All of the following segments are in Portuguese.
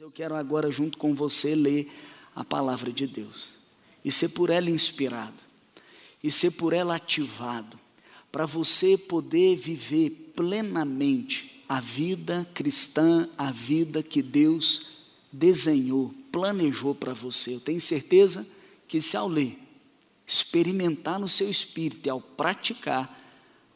Eu quero agora, junto com você, ler a palavra de Deus. E ser por ela inspirado. E ser por ela ativado, para você poder viver plenamente a vida cristã, a vida que Deus desenhou, planejou para você. Eu tenho certeza que se ao ler, experimentar no seu espírito e ao praticar,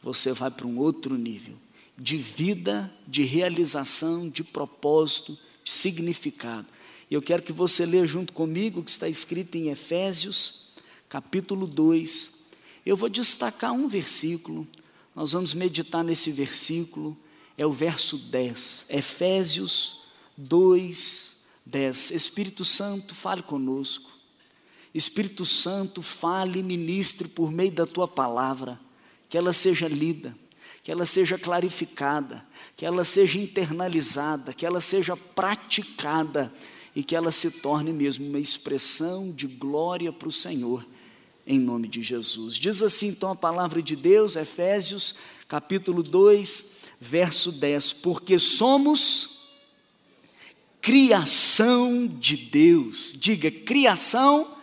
você vai para um outro nível de vida, de realização, de propósito, de significado. E eu quero que você leia junto comigo o que está escrito em Efésios, capítulo 2. Eu vou destacar um versículo, nós vamos meditar nesse versículo, é o verso 10. Efésios 2, 10. Espírito Santo, fale conosco. Espírito Santo, fale ministre por meio da tua palavra, que ela seja lida que ela seja clarificada, que ela seja internalizada, que ela seja praticada e que ela se torne mesmo uma expressão de glória para o Senhor, em nome de Jesus. Diz assim então a palavra de Deus, Efésios capítulo 2, verso 10: Porque somos criação de Deus, diga, criação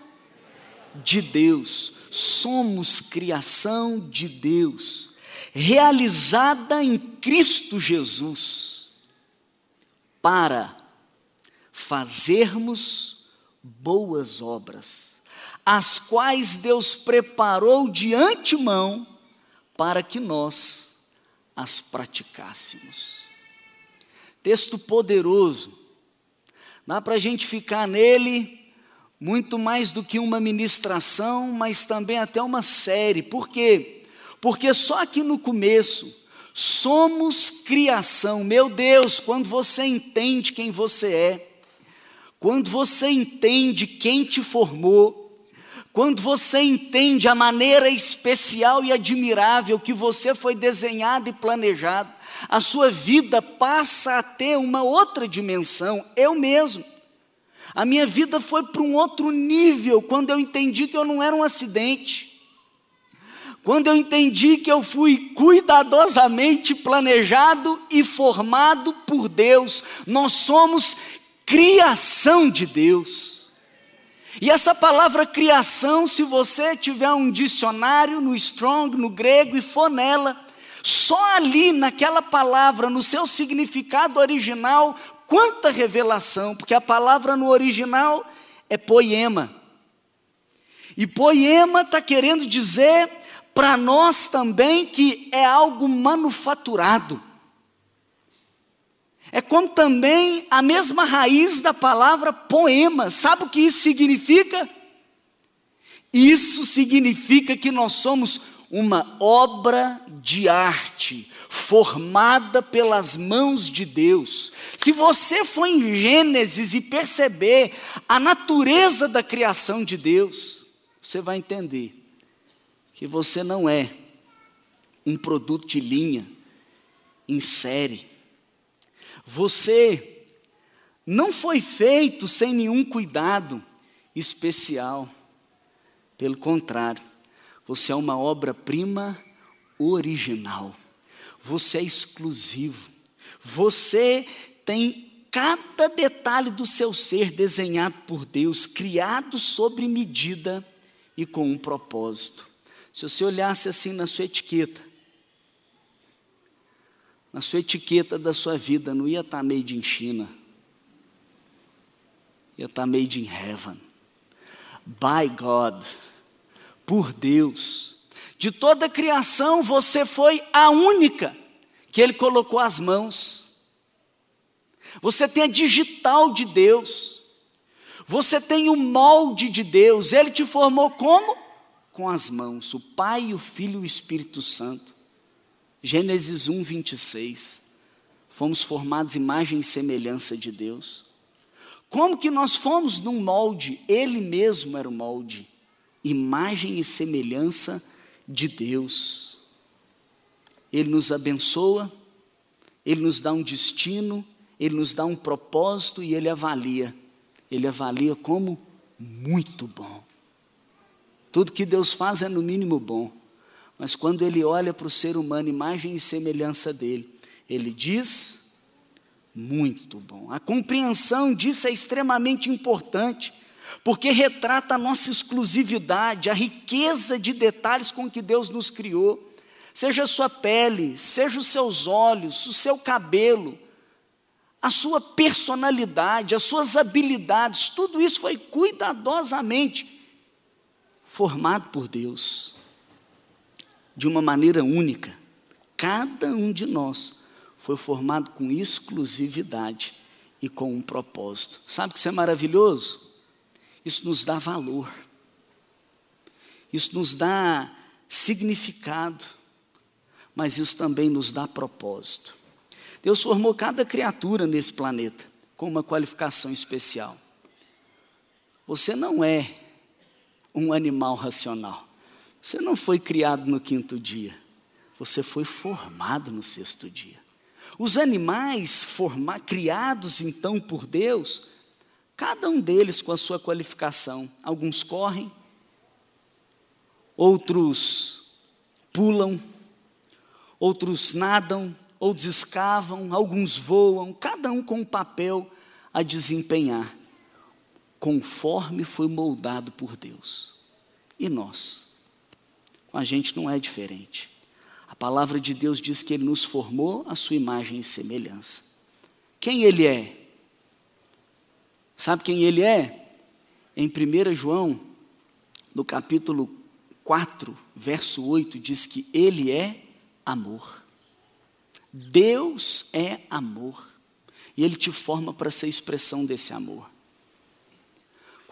de Deus, somos criação de Deus realizada em Cristo Jesus, para fazermos boas obras, as quais Deus preparou de antemão para que nós as praticássemos. Texto poderoso, dá para a gente ficar nele muito mais do que uma ministração, mas também até uma série, por quê? Porque só aqui no começo, somos criação. Meu Deus, quando você entende quem você é, quando você entende quem te formou, quando você entende a maneira especial e admirável que você foi desenhado e planejado, a sua vida passa a ter uma outra dimensão. Eu mesmo. A minha vida foi para um outro nível quando eu entendi que eu não era um acidente quando eu entendi que eu fui cuidadosamente planejado e formado por Deus, nós somos criação de Deus. E essa palavra criação, se você tiver um dicionário no Strong, no grego e for nela, só ali naquela palavra, no seu significado original, quanta revelação, porque a palavra no original é poema. E poema está querendo dizer para nós também que é algo manufaturado. É como também a mesma raiz da palavra poema. Sabe o que isso significa? Isso significa que nós somos uma obra de arte formada pelas mãos de Deus. Se você for em Gênesis e perceber a natureza da criação de Deus, você vai entender que você não é um produto de linha em série. Você não foi feito sem nenhum cuidado especial. Pelo contrário, você é uma obra-prima original. Você é exclusivo. Você tem cada detalhe do seu ser desenhado por Deus, criado sobre medida e com um propósito. Se você olhasse assim na sua etiqueta, na sua etiqueta da sua vida, não ia estar tá made in China, ia estar tá made in heaven. By God, por Deus. De toda a criação, você foi a única que Ele colocou as mãos. Você tem a digital de Deus. Você tem o molde de Deus. Ele te formou como? Com as mãos, o Pai, o Filho e o Espírito Santo. Gênesis 1, 26. Fomos formados imagem e semelhança de Deus. Como que nós fomos num molde? Ele mesmo era o molde. Imagem e semelhança de Deus. Ele nos abençoa, ele nos dá um destino, ele nos dá um propósito e ele avalia. Ele avalia como muito bom. Tudo que Deus faz é no mínimo bom. Mas quando ele olha para o ser humano, imagem e semelhança dele, ele diz Muito bom. A compreensão disso é extremamente importante, porque retrata a nossa exclusividade, a riqueza de detalhes com que Deus nos criou. Seja a sua pele, seja os seus olhos, o seu cabelo, a sua personalidade, as suas habilidades, tudo isso foi cuidadosamente formado por Deus, de uma maneira única. Cada um de nós foi formado com exclusividade e com um propósito. Sabe que isso é maravilhoso? Isso nos dá valor, isso nos dá significado, mas isso também nos dá propósito. Deus formou cada criatura nesse planeta com uma qualificação especial. Você não é um animal racional. Você não foi criado no quinto dia. Você foi formado no sexto dia. Os animais forma, criados então por Deus, cada um deles com a sua qualificação. Alguns correm, outros pulam, outros nadam, outros escavam, alguns voam, cada um com um papel a desempenhar, conforme foi moldado por Deus. E nós? Com a gente não é diferente. A palavra de Deus diz que Ele nos formou a sua imagem e semelhança. Quem Ele é? Sabe quem Ele é? Em 1 João, no capítulo 4, verso 8, diz que Ele é amor. Deus é amor. E Ele te forma para ser expressão desse amor.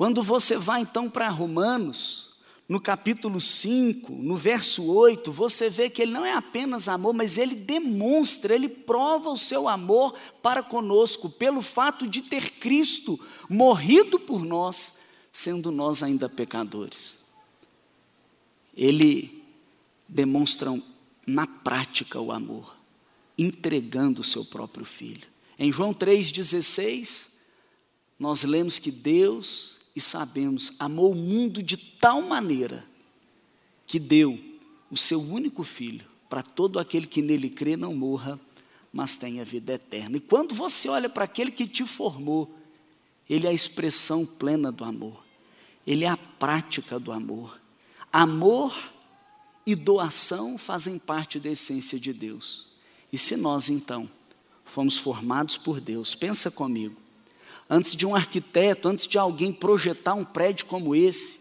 Quando você vai então para Romanos, no capítulo 5, no verso 8, você vê que ele não é apenas amor, mas ele demonstra, ele prova o seu amor para conosco, pelo fato de ter Cristo morrido por nós, sendo nós ainda pecadores. Ele demonstra na prática o amor entregando o seu próprio filho. Em João 3,16, nós lemos que Deus, e sabemos, amou o mundo de tal maneira que deu o seu único filho para todo aquele que nele crê não morra, mas tenha vida eterna. E quando você olha para aquele que te formou, ele é a expressão plena do amor, ele é a prática do amor. Amor e doação fazem parte da essência de Deus. E se nós então fomos formados por Deus, pensa comigo, antes de um arquiteto, antes de alguém projetar um prédio como esse,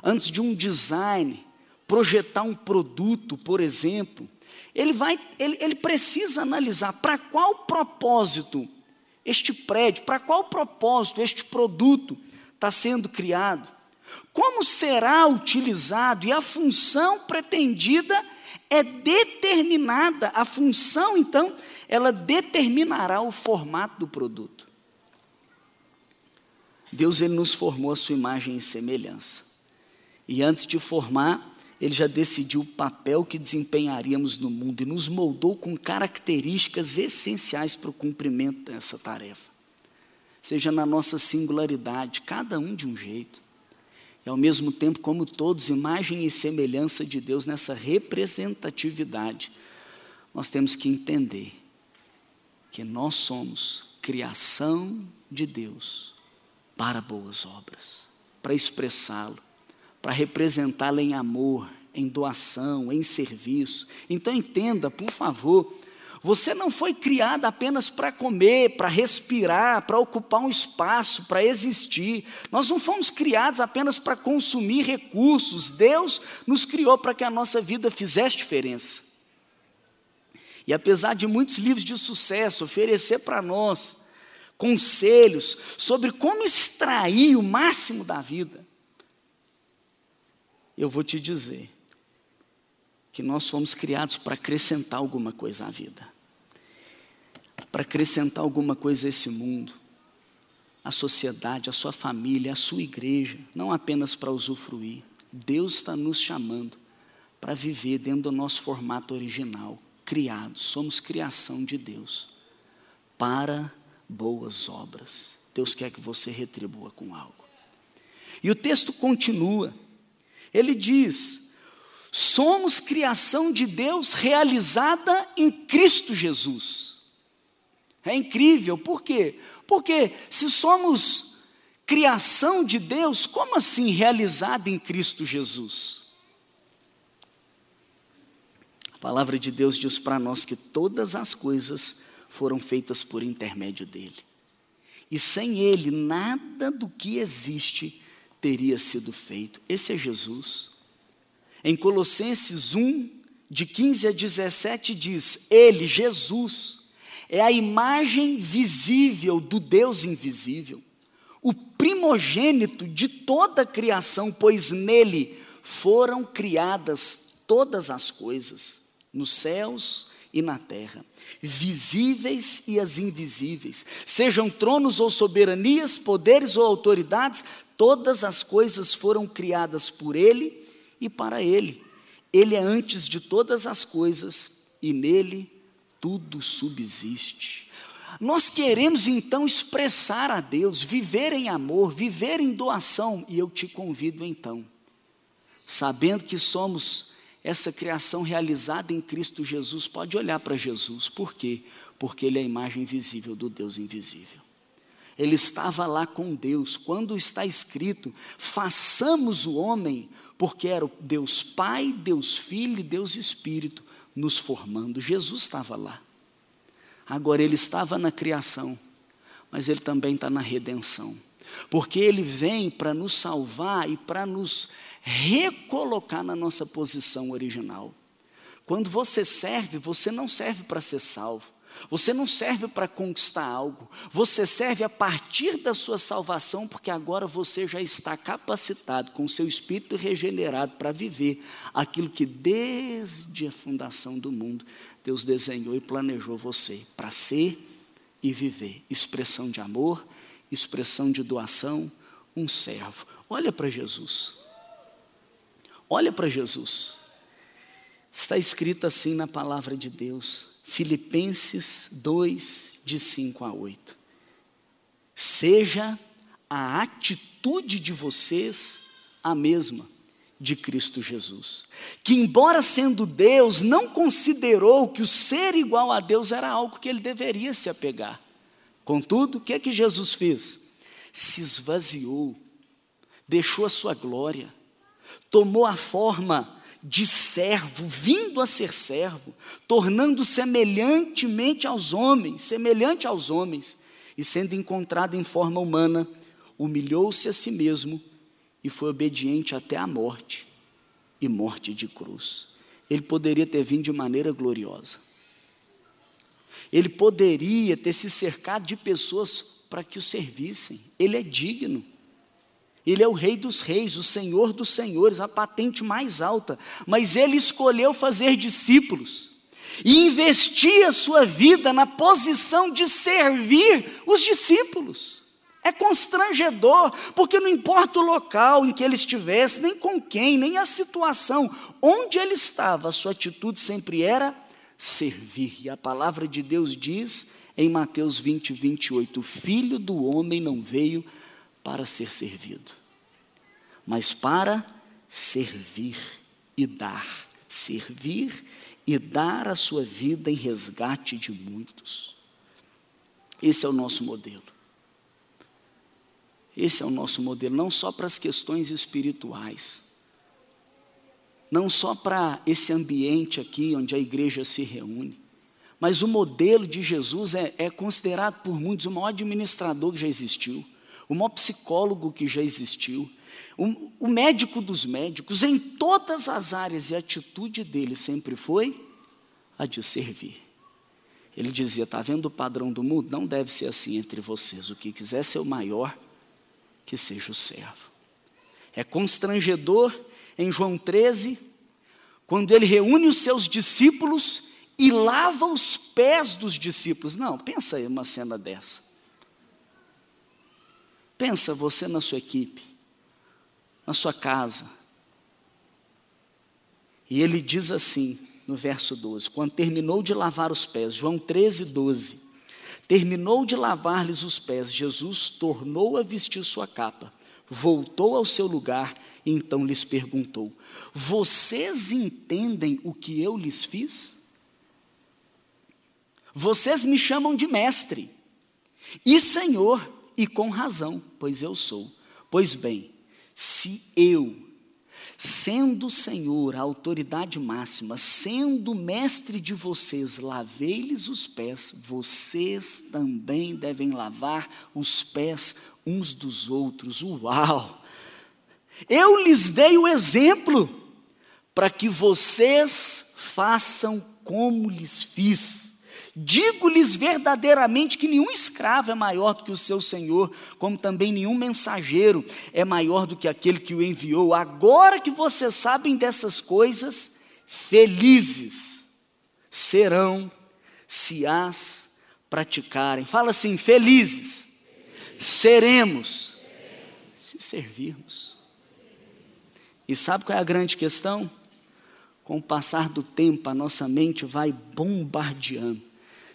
antes de um design, projetar um produto, por exemplo, ele vai, ele, ele precisa analisar para qual propósito este prédio, para qual propósito este produto está sendo criado, como será utilizado e a função pretendida é determinada, a função, então, ela determinará o formato do produto. Deus ele nos formou a sua imagem e semelhança. E antes de formar, ele já decidiu o papel que desempenharíamos no mundo e nos moldou com características essenciais para o cumprimento dessa tarefa. Seja na nossa singularidade, cada um de um jeito e ao mesmo tempo, como todos, imagem e semelhança de Deus nessa representatividade, nós temos que entender que nós somos criação de Deus para boas obras, para expressá-lo, para representá-lo em amor, em doação, em serviço. Então entenda, por favor, você não foi criado apenas para comer, para respirar, para ocupar um espaço, para existir. Nós não fomos criados apenas para consumir recursos. Deus nos criou para que a nossa vida fizesse diferença. E apesar de muitos livros de sucesso oferecer para nós conselhos sobre como extrair o máximo da vida, eu vou te dizer que nós fomos criados para acrescentar alguma coisa à vida para acrescentar alguma coisa a esse mundo, a sociedade, a sua família, a sua igreja, não apenas para usufruir. Deus está nos chamando para viver dentro do nosso formato original, criados, somos criação de Deus, para boas obras. Deus quer que você retribua com algo. E o texto continua, ele diz: somos criação de Deus realizada em Cristo Jesus É incrível, por quê? Porque se somos criação de Deus, como assim realizada em Cristo Jesus? A palavra de Deus diz para nós que todas as coisas foram feitas por intermédio dele. E sem ele, nada do que existe teria sido feito. Esse é Jesus. Em Colossenses 1, de 15 a 17, diz: Ele, Jesus, é a imagem visível do Deus invisível, o primogênito de toda a criação, pois nele foram criadas todas as coisas, nos céus e na terra, visíveis e as invisíveis, sejam tronos ou soberanias, poderes ou autoridades, todas as coisas foram criadas por Ele e para Ele. Ele é antes de todas as coisas e nele tudo subsiste. Nós queremos então expressar a Deus, viver em amor, viver em doação, e eu te convido então, sabendo que somos essa criação realizada em Cristo Jesus, pode olhar para Jesus, por quê? Porque Ele é a imagem visível do Deus invisível. Ele estava lá com Deus, quando está escrito: façamos o homem, porque era Deus Pai, Deus Filho e Deus Espírito nos formando. Jesus estava lá. Agora, Ele estava na criação, mas Ele também está na redenção, porque Ele vem para nos salvar e para nos recolocar na nossa posição original. Quando você serve, você não serve para ser salvo. Você não serve para conquistar algo, você serve a partir da sua salvação, porque agora você já está capacitado, com o seu espírito regenerado, para viver aquilo que desde a fundação do mundo Deus desenhou e planejou você para ser e viver. Expressão de amor, expressão de doação, um servo. Olha para Jesus. Olha para Jesus. Está escrito assim na palavra de Deus, Filipenses 2, de 5 a 8. Seja a atitude de vocês a mesma de Cristo Jesus, que, embora sendo Deus, não considerou que o ser igual a Deus era algo que ele deveria se apegar. Contudo, o que é que Jesus fez? Se esvaziou, deixou a sua glória, tomou a forma de servo, vindo a ser servo, tornando semelhantemente aos homens, semelhante aos homens, e sendo encontrado em forma humana, humilhou-se a si mesmo e foi obediente até a morte e morte de cruz. Ele poderia ter vindo de maneira gloriosa. Ele poderia ter se cercado de pessoas para que o servissem. Ele é digno. Ele é o Rei dos Reis, o Senhor dos Senhores, a patente mais alta. Mas ele escolheu fazer discípulos e investir a sua vida na posição de servir os discípulos. É constrangedor, porque não importa o local em que ele estivesse, nem com quem, nem a situação, onde ele estava, a sua atitude sempre era servir. E a palavra de Deus diz em Mateus 20, 28: O filho do homem não veio para ser servido, mas para servir e dar. Servir e dar a sua vida em resgate de muitos. Esse é o nosso modelo. Esse é o nosso modelo, não só para as questões espirituais, não só para esse ambiente aqui onde a igreja se reúne, mas o modelo de Jesus é, é considerado por muitos o maior administrador que já existiu o maior psicólogo que já existiu, o, o médico dos médicos, em todas as áreas, e a atitude dele sempre foi a de servir. Ele dizia: está vendo o padrão do mundo? Não deve ser assim entre vocês. O que quiser ser o maior, que seja o servo. É constrangedor em João 13, quando ele reúne os seus discípulos e lava os pés dos discípulos. Não, pensa aí uma cena dessa. Pensa você na sua equipe, na sua casa. E ele diz assim, no verso 12: quando terminou de lavar os pés, João 13, 12. Terminou de lavar-lhes os pés, Jesus tornou a vestir sua capa, voltou ao seu lugar e então lhes perguntou: Vocês entendem o que eu lhes fiz? Vocês me chamam de mestre e Senhor, e com razão, pois eu sou. Pois bem, se eu, sendo Senhor, a autoridade máxima, sendo mestre de vocês, lavei-lhes os pés, vocês também devem lavar os pés uns dos outros. Uau! Eu lhes dei o exemplo para que vocês façam como lhes fiz. Digo-lhes verdadeiramente que nenhum escravo é maior do que o seu senhor, como também nenhum mensageiro é maior do que aquele que o enviou. Agora que vocês sabem dessas coisas, felizes serão se as praticarem. Fala assim: felizes seremos se servirmos. E sabe qual é a grande questão? Com o passar do tempo, a nossa mente vai bombardeando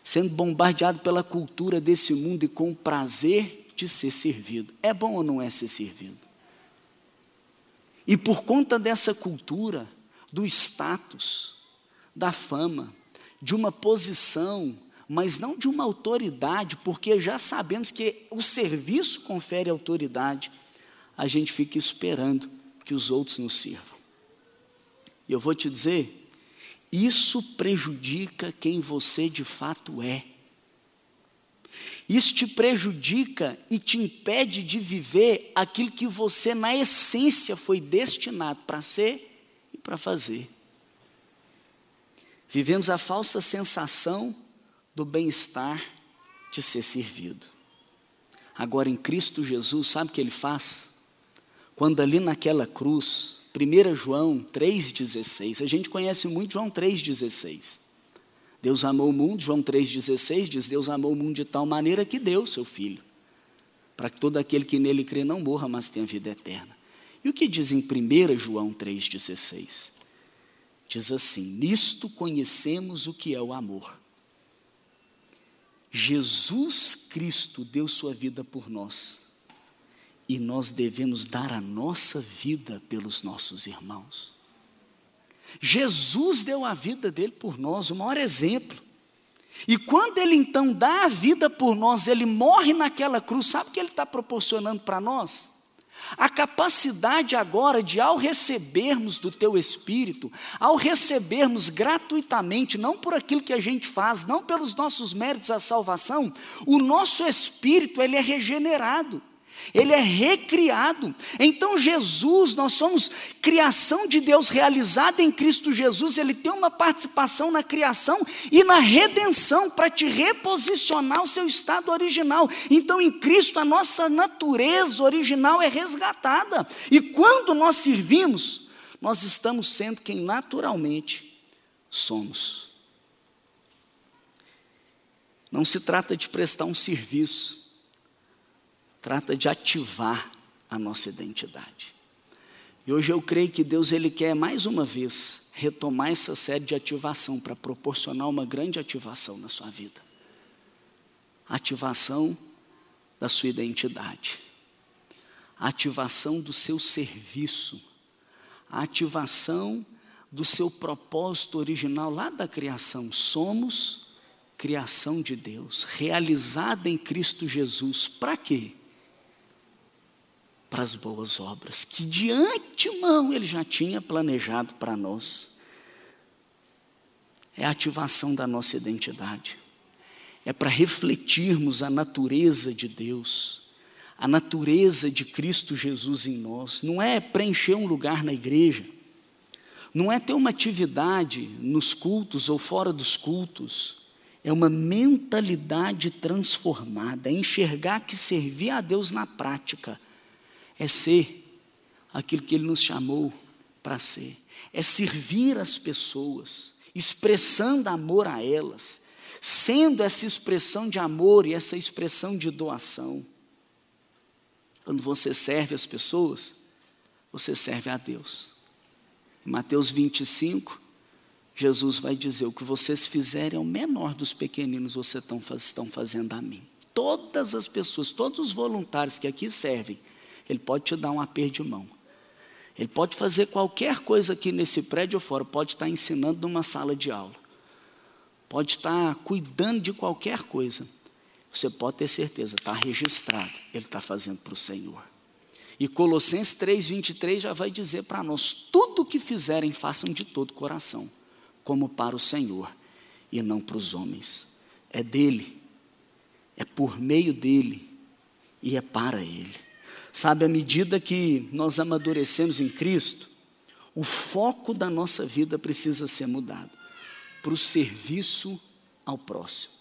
sendo bombardeado pela cultura desse mundo e com o prazer de ser servido. É bom ou não é ser servido? E por conta dessa cultura, do status, da fama, de uma posição, mas não de uma autoridade, porque já sabemos que o serviço confere autoridade, a gente fica esperando que os outros nos sirvam. E eu vou te dizer, isso prejudica quem você de fato é. Isso te prejudica e te impede de viver aquilo que você, na essência, foi destinado para ser e para fazer. Vivemos a falsa sensação do bem-estar de ser servido. Agora, em Cristo Jesus, sabe o que ele faz? Quando ali naquela cruz, 1 João 3,16. A gente conhece muito João 3,16. Deus amou o mundo, João 3,16 diz: Deus amou o mundo de tal maneira que deu seu Filho, para que todo aquele que nele crê não morra, mas tenha vida eterna. E o que diz em 1 João 3,16? Diz assim: Nisto conhecemos o que é o amor. Jesus Cristo deu sua vida por nós e nós devemos dar a nossa vida pelos nossos irmãos. Jesus deu a vida dele por nós, o maior exemplo. E quando ele então dá a vida por nós, ele morre naquela cruz, sabe o que ele está proporcionando para nós? A capacidade agora de, ao recebermos do teu Espírito, ao recebermos gratuitamente, não por aquilo que a gente faz, não pelos nossos méritos a salvação, o nosso Espírito ele é regenerado ele é recriado. Então, Jesus, nós somos criação de Deus realizada em Cristo Jesus, ele tem uma participação na criação e na redenção para te reposicionar ao seu estado original. Então, em Cristo, a nossa natureza original é resgatada. E quando nós servimos, nós estamos sendo quem naturalmente somos. Não se trata de prestar um serviço trata de ativar a nossa identidade. E hoje eu creio que Deus ele quer mais uma vez retomar essa série de ativação para proporcionar uma grande ativação na sua vida. Ativação da sua identidade. Ativação do seu serviço. Ativação do seu propósito original lá da criação. Somos criação de Deus, realizada em Cristo Jesus. Para quê? Para as boas obras, que de antemão Ele já tinha planejado para nós. É a ativação da nossa identidade, é para refletirmos a natureza de Deus, a natureza de Cristo Jesus em nós. Não é preencher um lugar na igreja, não é ter uma atividade nos cultos ou fora dos cultos, é uma mentalidade transformada, é enxergar que servir a Deus na prática é ser aquilo que Ele nos chamou para ser, é servir as pessoas, expressando amor a elas, sendo essa expressão de amor e essa expressão de doação. Quando você serve as pessoas, você serve a Deus. Em Mateus 25, Jesus vai dizer: O que vocês fizerem ao menor dos pequeninos, vocês estão fazendo a mim. Todas as pessoas, todos os voluntários que aqui servem, ele pode te dar um aperto de mão. Ele pode fazer qualquer coisa aqui nesse prédio ou fora, pode estar ensinando numa sala de aula. pode estar cuidando de qualquer coisa, você pode ter certeza, está registrado, ele está fazendo para o Senhor. E Colossenses 3,23 já vai dizer para nós: tudo o que fizerem, façam de todo coração, como para o Senhor e não para os homens. É dele, é por meio dele e é para ele. Sabe, à medida que nós amadurecemos em Cristo, o foco da nossa vida precisa ser mudado para o serviço ao próximo.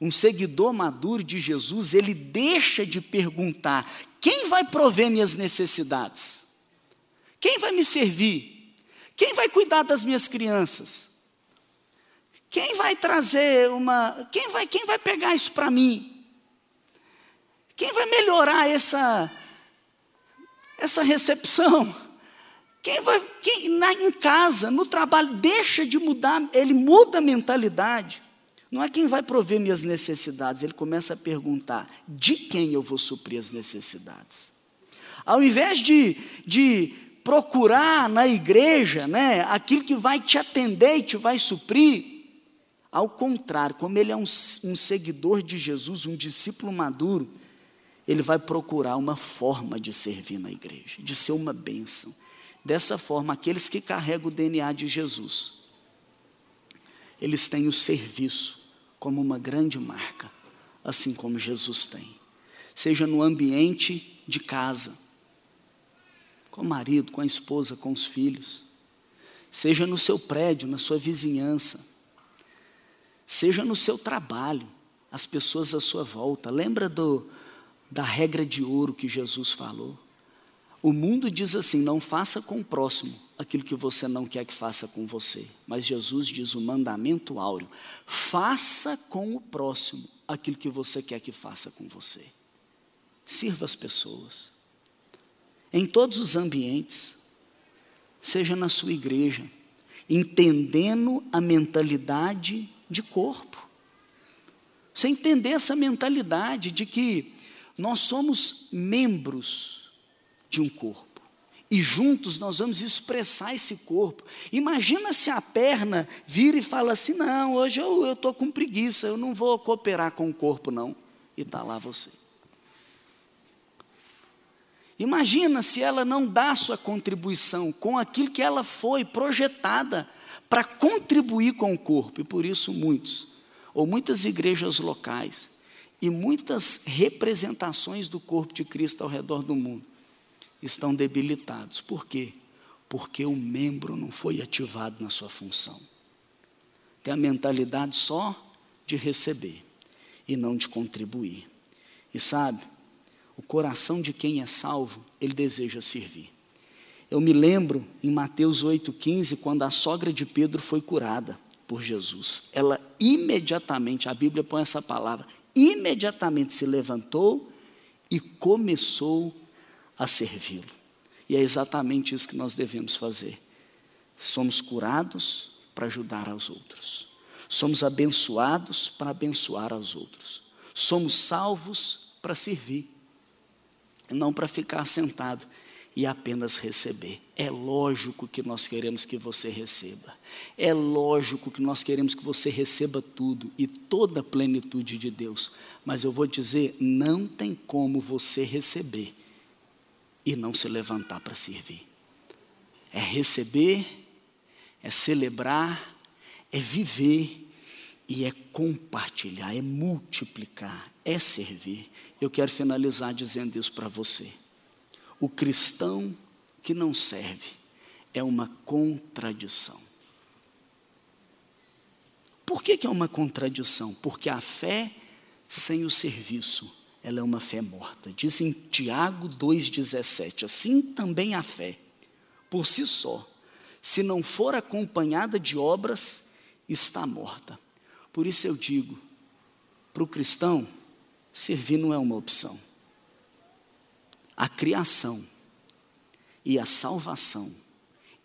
Um seguidor maduro de Jesus, ele deixa de perguntar: quem vai prover minhas necessidades? Quem vai me servir? Quem vai cuidar das minhas crianças? Quem vai trazer uma. Quem vai, quem vai pegar isso para mim? Quem vai melhorar essa, essa recepção? Quem vai, quem, na, em casa, no trabalho, deixa de mudar, ele muda a mentalidade. Não é quem vai prover minhas necessidades, ele começa a perguntar: de quem eu vou suprir as necessidades? Ao invés de, de procurar na igreja né, aquilo que vai te atender e te vai suprir, ao contrário, como ele é um, um seguidor de Jesus, um discípulo maduro, ele vai procurar uma forma de servir na igreja, de ser uma bênção. Dessa forma, aqueles que carregam o DNA de Jesus, eles têm o serviço como uma grande marca, assim como Jesus tem. Seja no ambiente de casa, com o marido, com a esposa, com os filhos, seja no seu prédio, na sua vizinhança, seja no seu trabalho, as pessoas à sua volta. Lembra do, da regra de ouro que Jesus falou? O mundo diz assim: não faça com o próximo aquilo que você não quer que faça com você. Mas Jesus diz o mandamento áureo: faça com o próximo aquilo que você quer que faça com você. Sirva as pessoas. Em todos os ambientes, seja na sua igreja, entendendo a mentalidade de corpo. Você entender essa mentalidade de que nós somos membros de um corpo. E juntos nós vamos expressar esse corpo. Imagina se a perna vira e fala assim: não, hoje eu estou com preguiça, eu não vou cooperar com o corpo, não. E está lá você. Imagina se ela não dá sua contribuição com aquilo que ela foi projetada para contribuir com o corpo. E por isso muitos, ou muitas igrejas locais, e muitas representações do corpo de Cristo ao redor do mundo estão debilitados. Por quê? Porque o membro não foi ativado na sua função. Tem a mentalidade só de receber e não de contribuir. E sabe, o coração de quem é salvo, ele deseja servir. Eu me lembro em Mateus 8,15, quando a sogra de Pedro foi curada por Jesus. Ela imediatamente, a Bíblia põe essa palavra, imediatamente se levantou e começou a servi-lo. E é exatamente isso que nós devemos fazer. Somos curados para ajudar aos outros. Somos abençoados para abençoar aos outros. Somos salvos para servir, não para ficar sentado e apenas receber. É lógico que nós queremos que você receba. É lógico que nós queremos que você receba tudo e toda a plenitude de Deus. Mas eu vou dizer, não tem como você receber e não se levantar para servir. É receber, é celebrar, é viver e é compartilhar, é multiplicar, é servir. Eu quero finalizar dizendo isso para você. O cristão que não serve é uma contradição. Por que, que é uma contradição? Porque a fé sem o serviço ela é uma fé morta. Diz em Tiago 2,17: assim também a fé, por si só, se não for acompanhada de obras, está morta. Por isso eu digo, para o cristão, servir não é uma opção. A criação e a salvação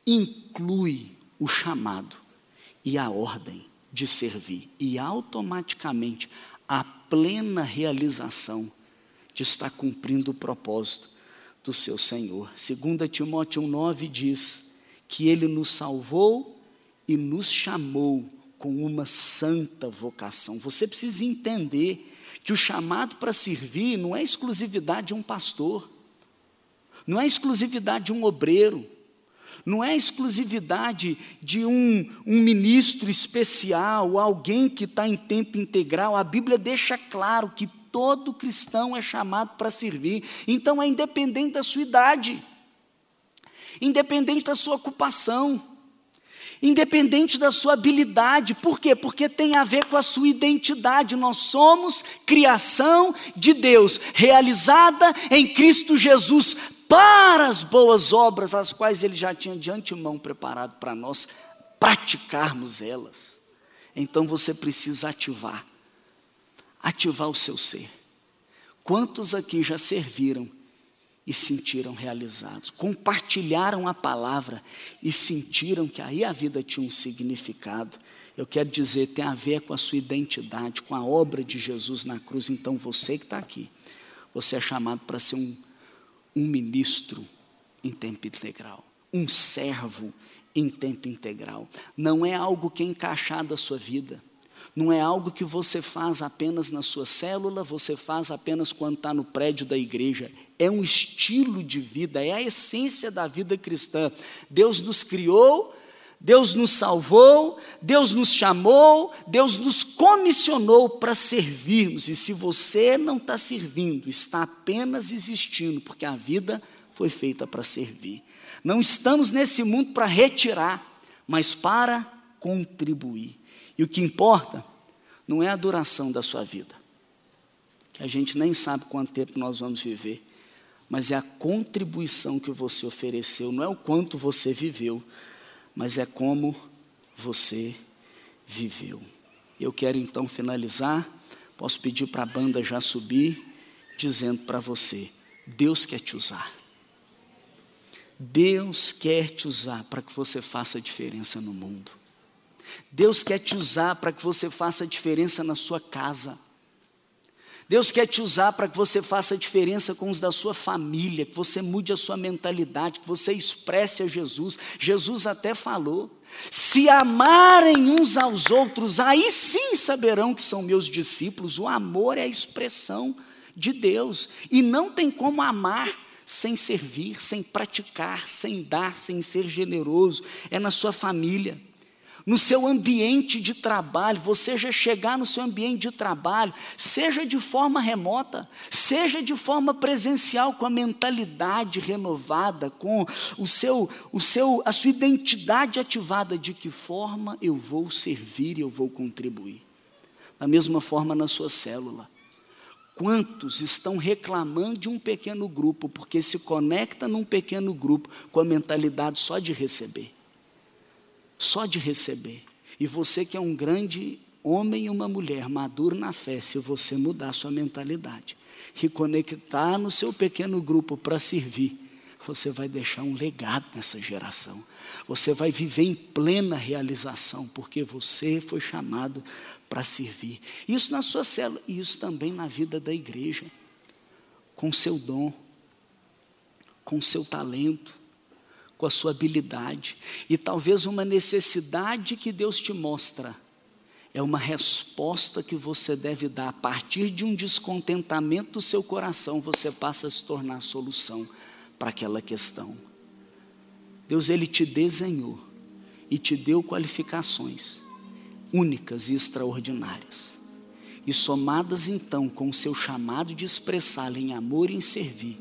inclui o chamado e a ordem de servir, e automaticamente a plena realização de estar cumprindo o propósito do seu Senhor. 2 Timóteo 1,9 diz que Ele nos salvou e nos chamou com uma santa vocação. Você precisa entender que o chamado para servir não é exclusividade de um pastor, não é exclusividade de um obreiro, não é exclusividade de um, um ministro especial, alguém que está em tempo integral. A Bíblia deixa claro que todo cristão é chamado para servir, então é independente da sua idade, independente da sua ocupação independente da sua habilidade. Por quê? Porque tem a ver com a sua identidade. Nós somos criação de Deus, realizada em Cristo Jesus para as boas obras, as quais Ele já tinha de antemão preparado para nós praticarmos elas. Então você precisa ativar, ativar o seu ser. Quantos aqui já serviram e sentiram realizados. Compartilharam a palavra e sentiram que aí a vida tinha um significado. Eu quero dizer, tem a ver com a sua identidade, com a obra de Jesus na cruz. Então você que está aqui, você é chamado para ser um, um ministro em tempo integral, um servo em tempo integral. Não é algo que é encaixado à sua vida. Não é algo que você faz apenas na sua célula, você faz apenas quando está no prédio da igreja é um estilo de vida, é a essência da vida cristã. Deus nos criou, Deus nos salvou, Deus nos chamou, Deus nos comissionou para servirmos. E se você não está servindo, está apenas existindo, porque a vida foi feita para servir. Não estamos nesse mundo para retirar, mas para contribuir. E o que importa não é a duração da sua vida, que a gente nem sabe quanto tempo nós vamos viver mas é a contribuição que você ofereceu, não é o quanto você viveu, mas é como você viveu. Eu quero então finalizar, posso pedir para a banda já subir, dizendo para você: Deus quer te usar. Deus quer te usar para que você faça diferença no mundo. Deus quer te usar para que você faça diferença na sua casa. Deus quer te usar para que você faça a diferença com os da sua família, que você mude a sua mentalidade, que você expresse a Jesus. Jesus até falou: se amarem uns aos outros, aí sim saberão que são meus discípulos. O amor é a expressão de Deus, e não tem como amar sem servir, sem praticar, sem dar, sem ser generoso. É na sua família no seu ambiente de trabalho, você já chegar no seu ambiente de trabalho, seja de forma remota, seja de forma presencial, com a mentalidade renovada, com o seu, o seu, a sua identidade ativada, de que forma eu vou servir e eu vou contribuir. Da mesma forma na sua célula. Quantos estão reclamando de um pequeno grupo, porque se conecta num pequeno grupo com a mentalidade só de receber? Só de receber. E você que é um grande homem e uma mulher maduro na fé, se você mudar sua mentalidade e conectar no seu pequeno grupo para servir, você vai deixar um legado nessa geração. Você vai viver em plena realização, porque você foi chamado para servir. Isso na sua célula e isso também na vida da igreja, com seu dom, com seu talento com a sua habilidade. E talvez uma necessidade que Deus te mostra é uma resposta que você deve dar a partir de um descontentamento do seu coração, você passa a se tornar a solução para aquela questão. Deus ele te desenhou e te deu qualificações únicas e extraordinárias. E somadas então com o seu chamado de expressá-la em amor e em servir,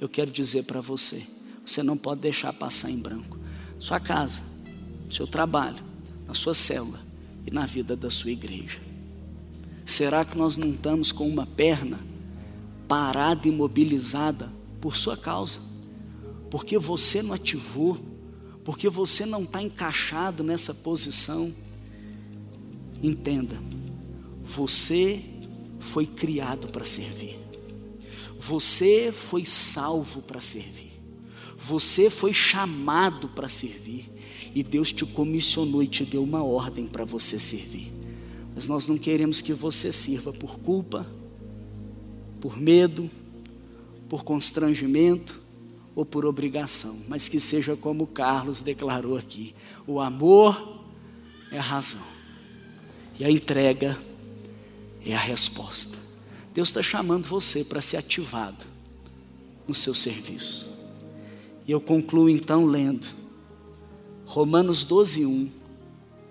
eu quero dizer para você, você não pode deixar passar em branco. Sua casa, seu trabalho, na sua célula e na vida da sua igreja. Será que nós não estamos com uma perna parada, imobilizada por sua causa? Porque você não ativou, porque você não está encaixado nessa posição. Entenda, você foi criado para servir, você foi salvo para servir. Você foi chamado para servir e Deus te comissionou e te deu uma ordem para você servir. Mas nós não queremos que você sirva por culpa, por medo, por constrangimento ou por obrigação, mas que seja como Carlos declarou aqui: o amor é a razão. E a entrega é a resposta. Deus está chamando você para ser ativado no seu serviço. E eu concluo então lendo Romanos 12, 1.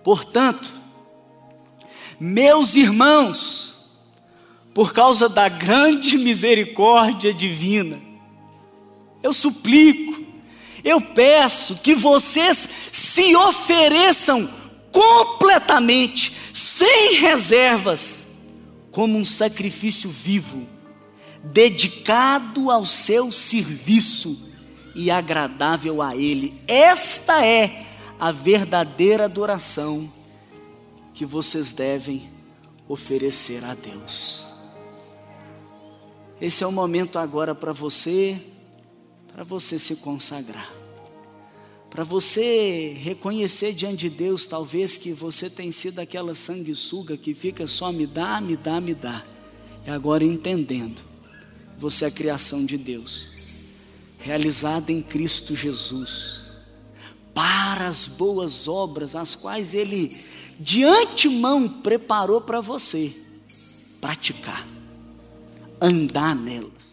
Portanto, meus irmãos, por causa da grande misericórdia divina, eu suplico, eu peço que vocês se ofereçam completamente, sem reservas, como um sacrifício vivo, dedicado ao seu serviço e agradável a Ele. Esta é a verdadeira adoração que vocês devem oferecer a Deus. Esse é o momento agora para você, para você se consagrar. Para você reconhecer diante de Deus, talvez que você tem sido aquela sanguessuga que fica só me dá, me dá, me dá. E agora entendendo, você é a criação de Deus, realizada em Cristo Jesus, para as boas obras, as quais Ele de antemão preparou para você praticar, andar nelas.